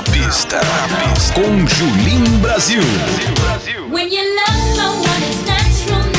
Na pista, na pista. Com Julim Brasil. Brasil. When you love someone, it's natural.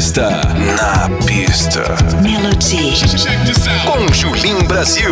pista. Na pista. Melody. Com Julinho Brasil.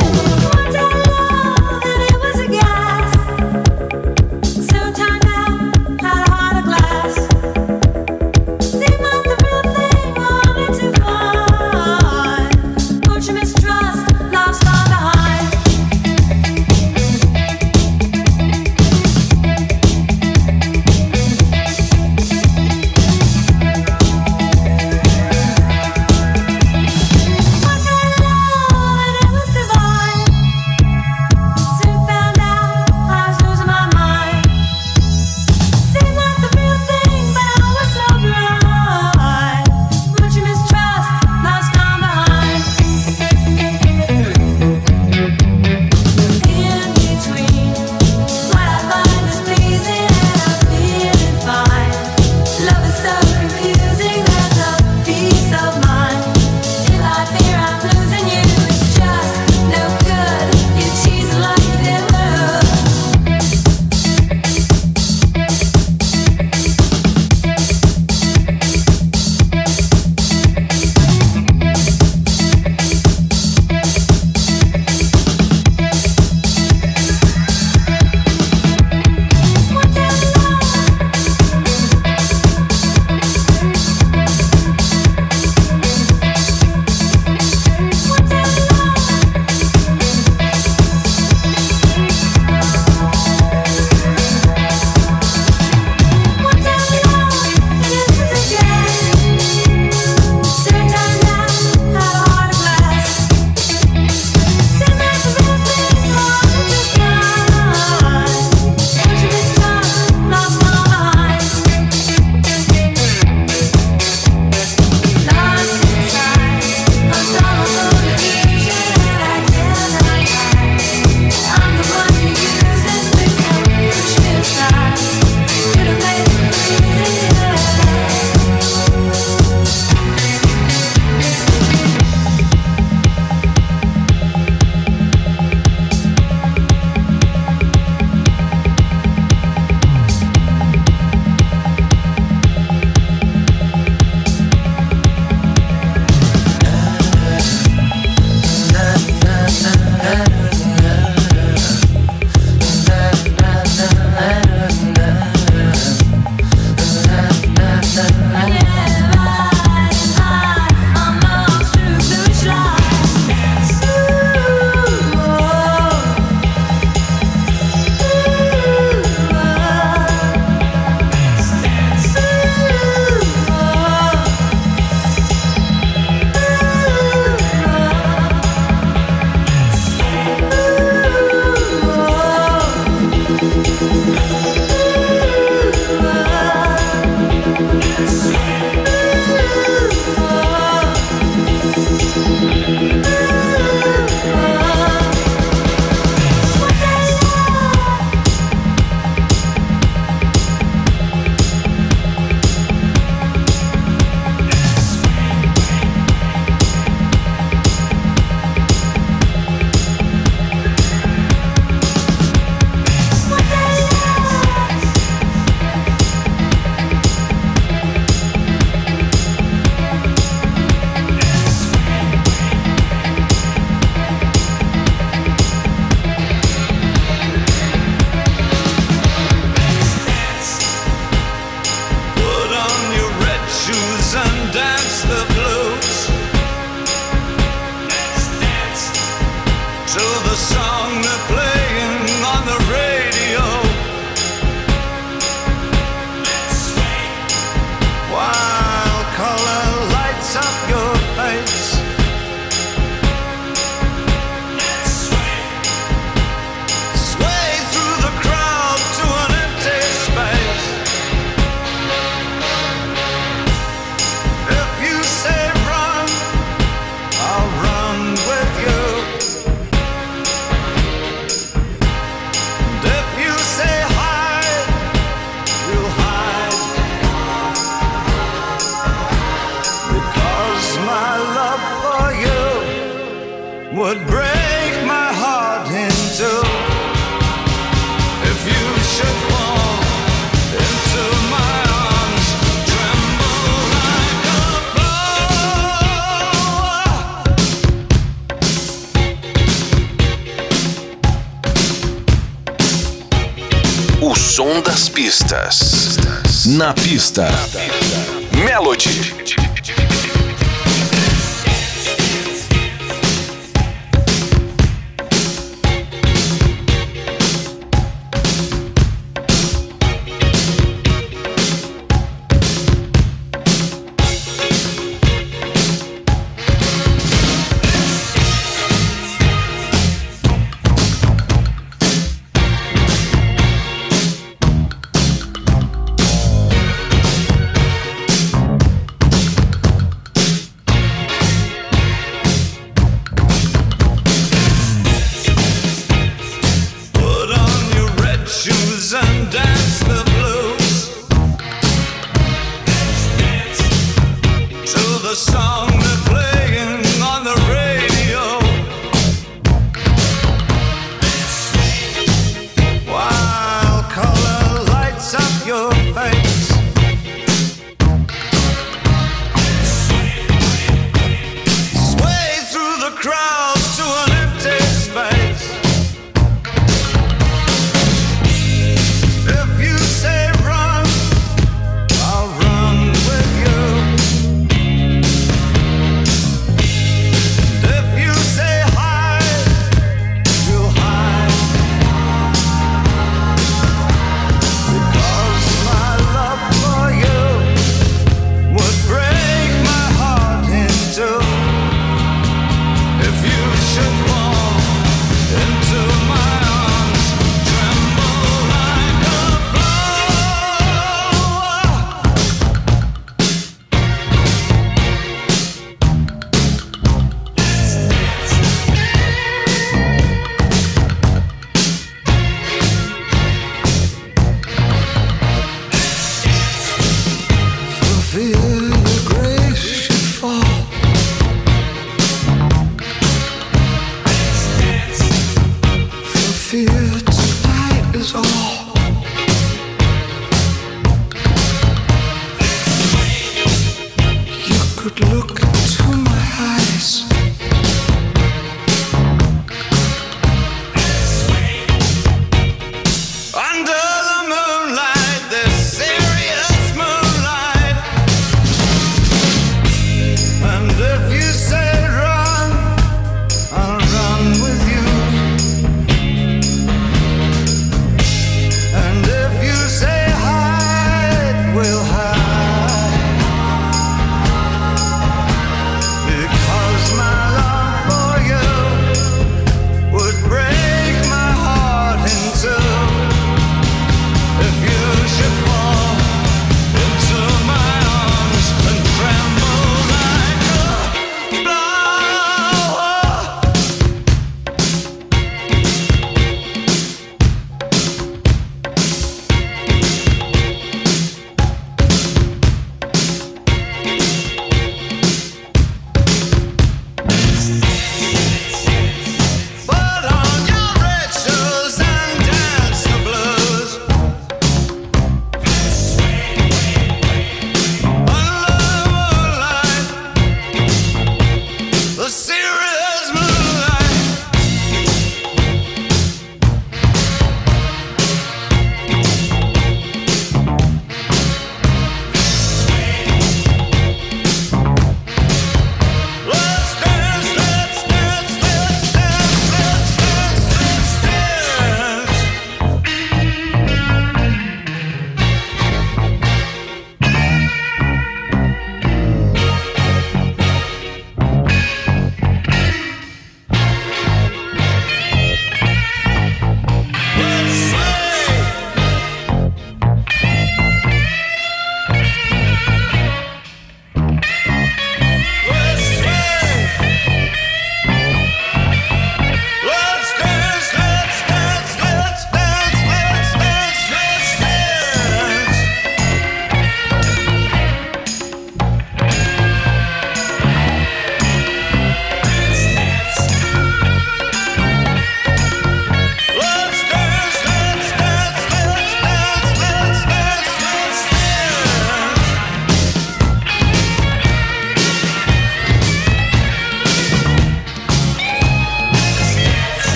Na pista. Melody.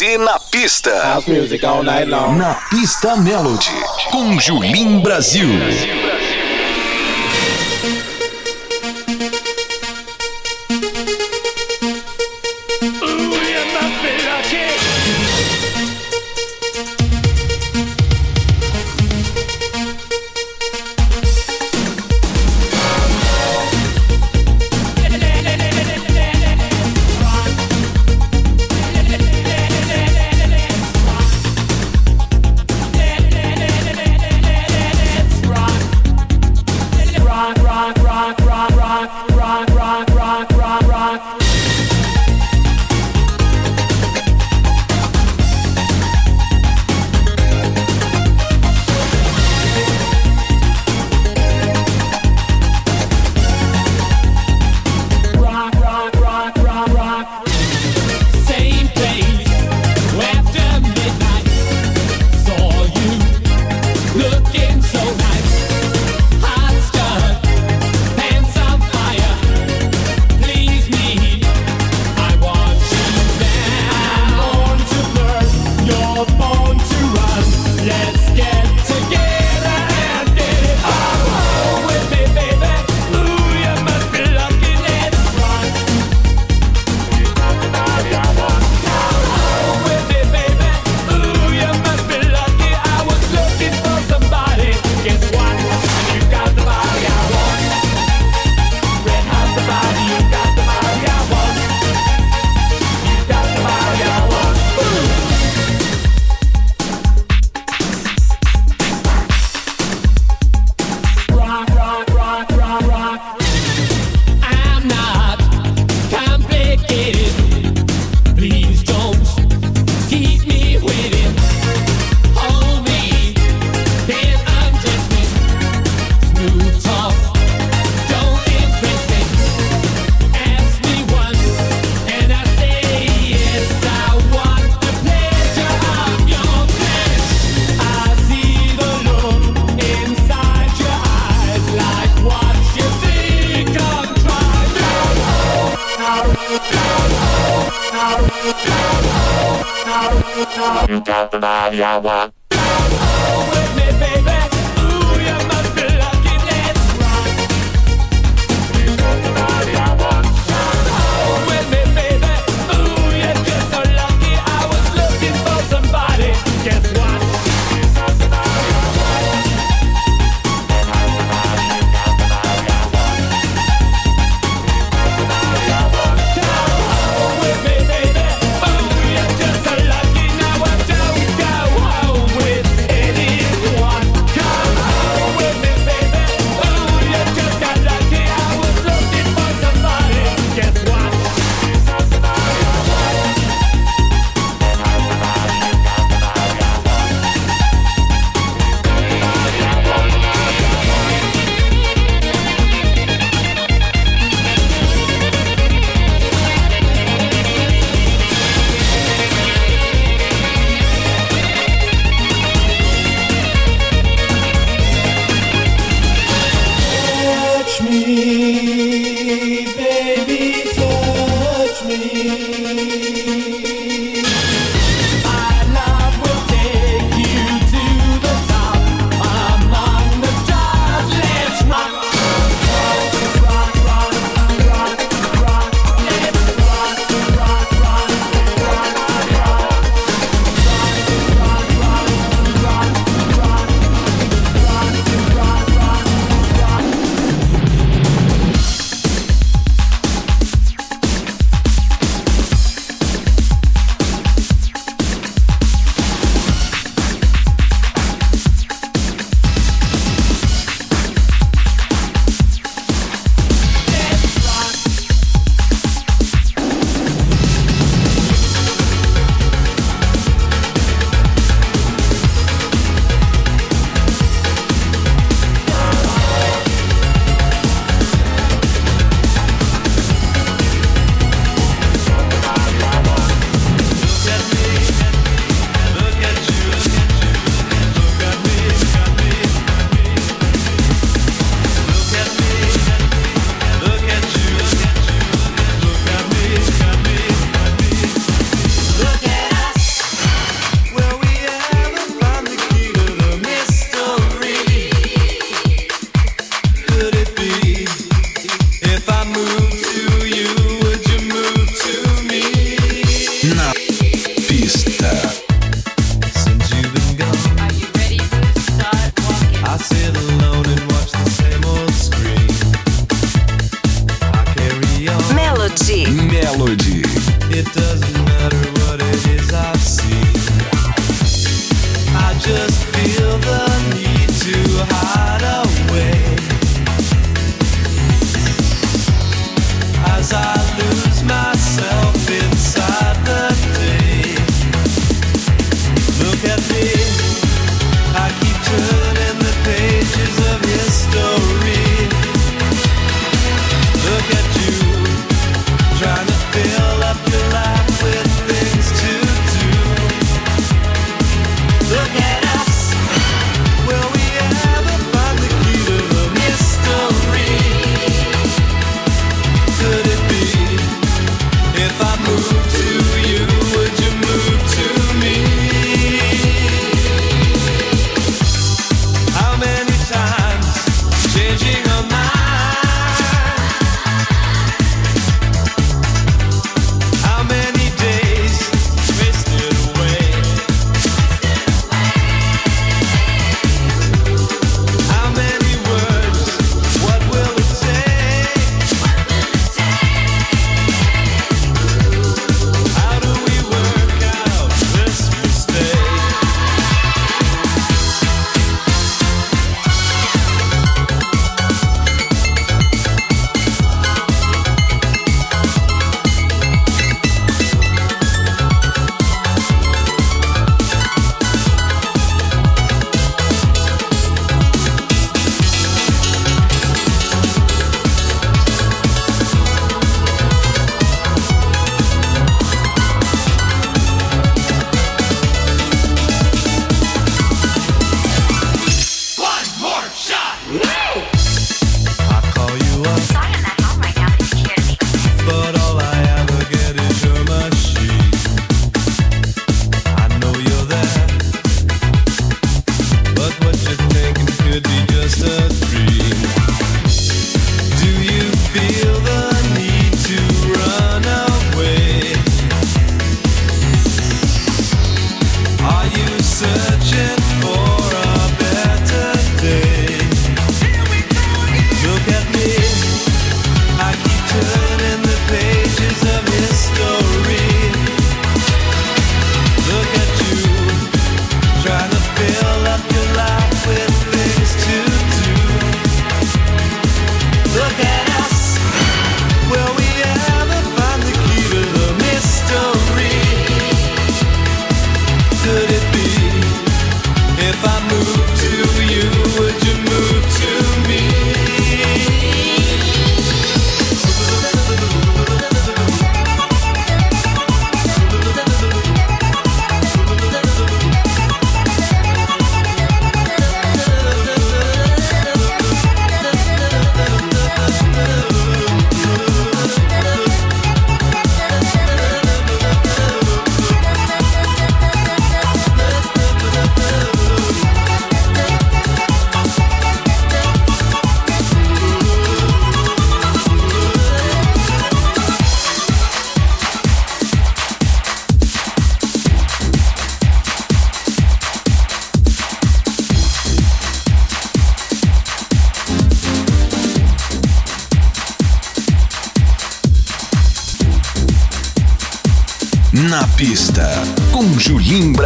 Você na pista. Na pista Melody. Com Julim Brasil.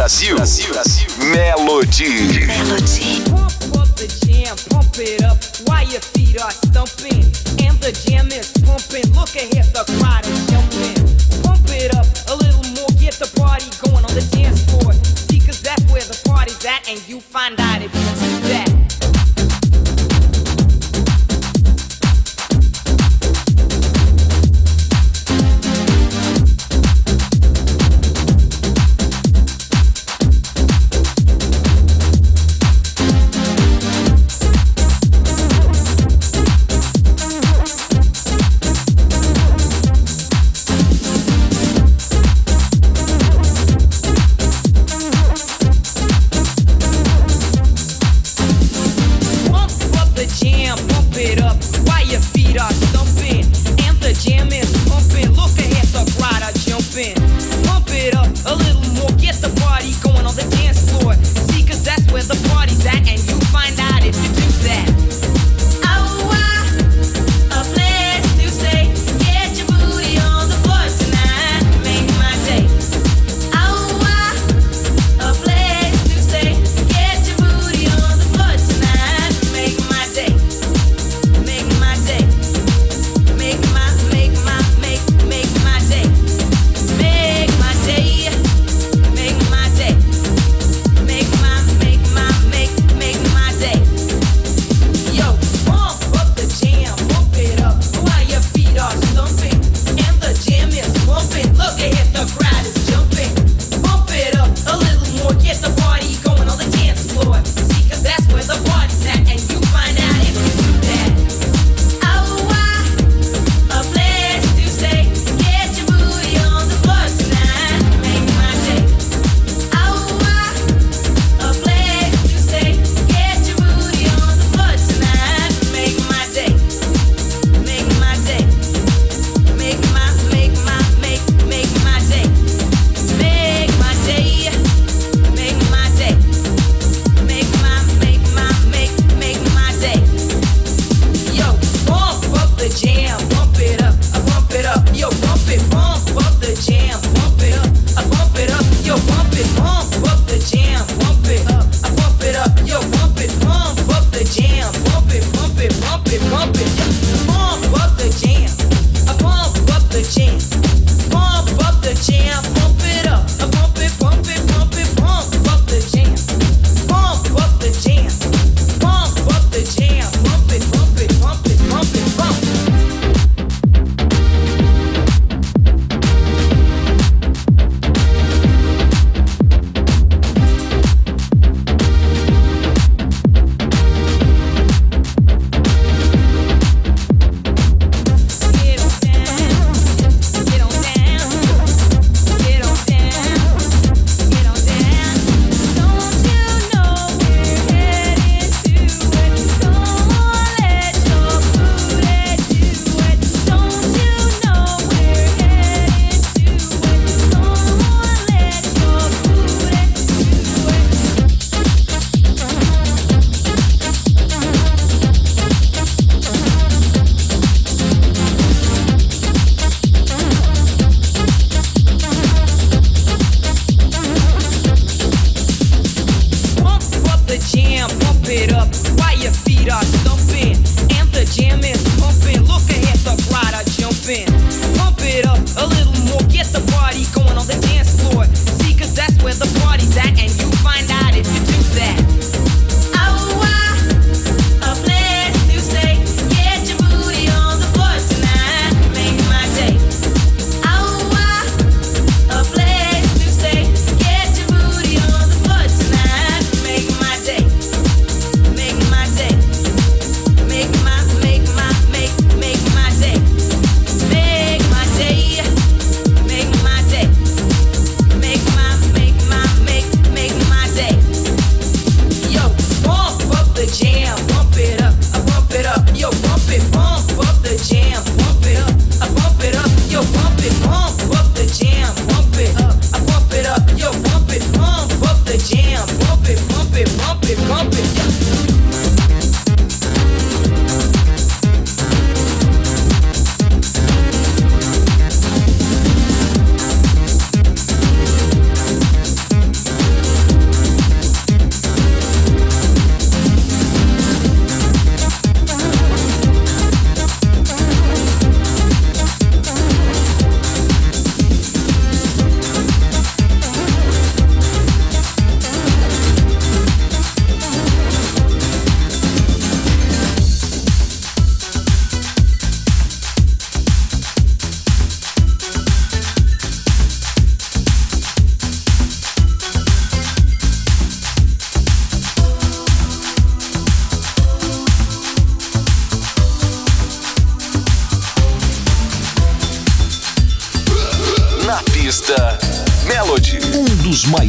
Brasil. Brasil. Brasil. Melody. Melody. Pump up the jam, pump it up while your feet are stumping. And the jam is pumping. Look ahead, the crowd is jumping. Pump it up a little more, get the party going on the dance floor. See, cause that's where the party's at, and you find out if you do that.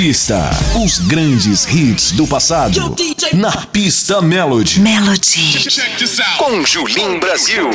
Pista, os grandes hits do passado. Na Pista Melody. Melody. Com Julim Brasil.